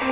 Ты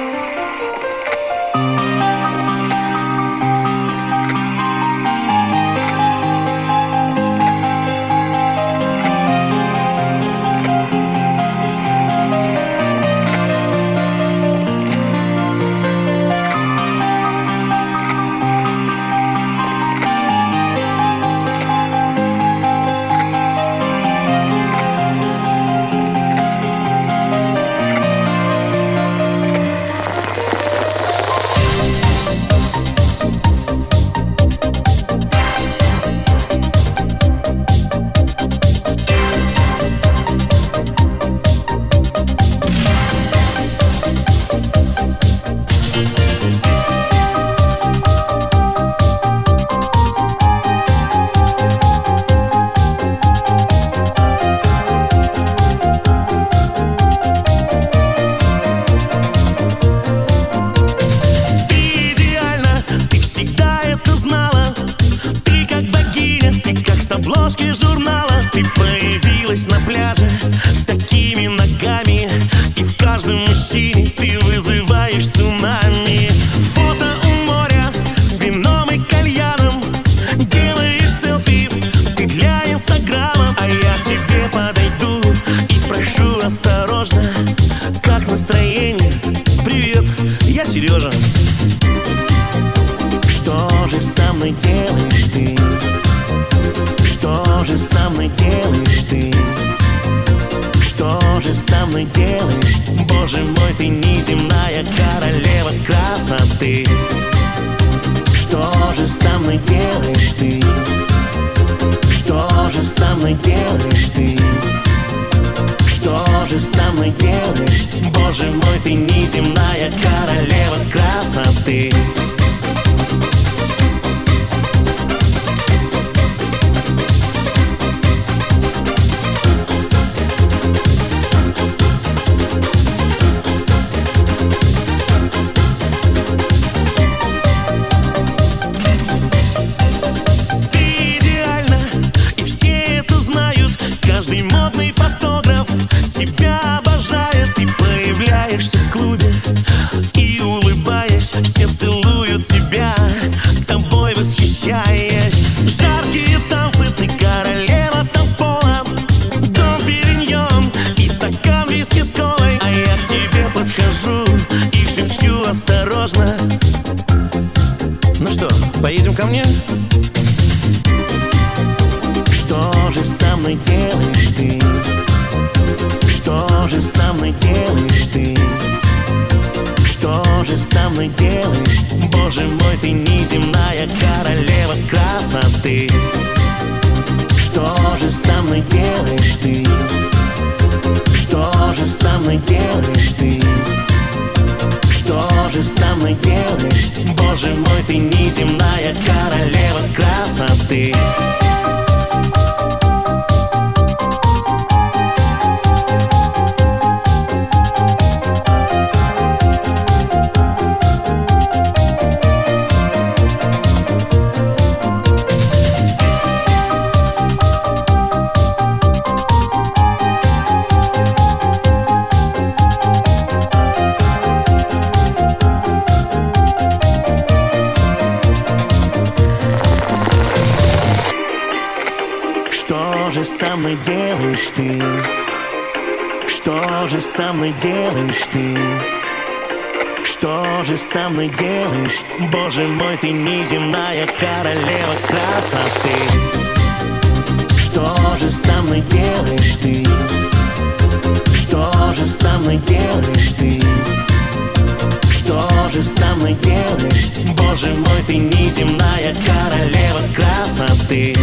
Сережа что же со мной делаешь ты? Что же со мной делаешь ты? Что же со мной делаешь? Боже мой, ты неземная королева красоты Что же со мной делаешь ты? Что же со мной делаешь ты? Что же со мной делаешь? Боже мой, ты неземная королева осторожно Ну что, поедем ко мне? Что же со мной делаешь ты? Что же со мной делаешь ты? Что же со мной делаешь? Боже мой, ты неземная королева красоты Что же со мной делаешь ты? Что же со мной делаешь мной делаешь? Боже мой, ты неземная королева красоты со мной делаешь ты? Что же со мной делаешь ты? Что же со мной делаешь? Боже мой, ты неземная королева красоты Что же со мной делаешь ты? Что же со мной делаешь ты? Что же со мной делаешь? Боже мой, ты неземная королева красоты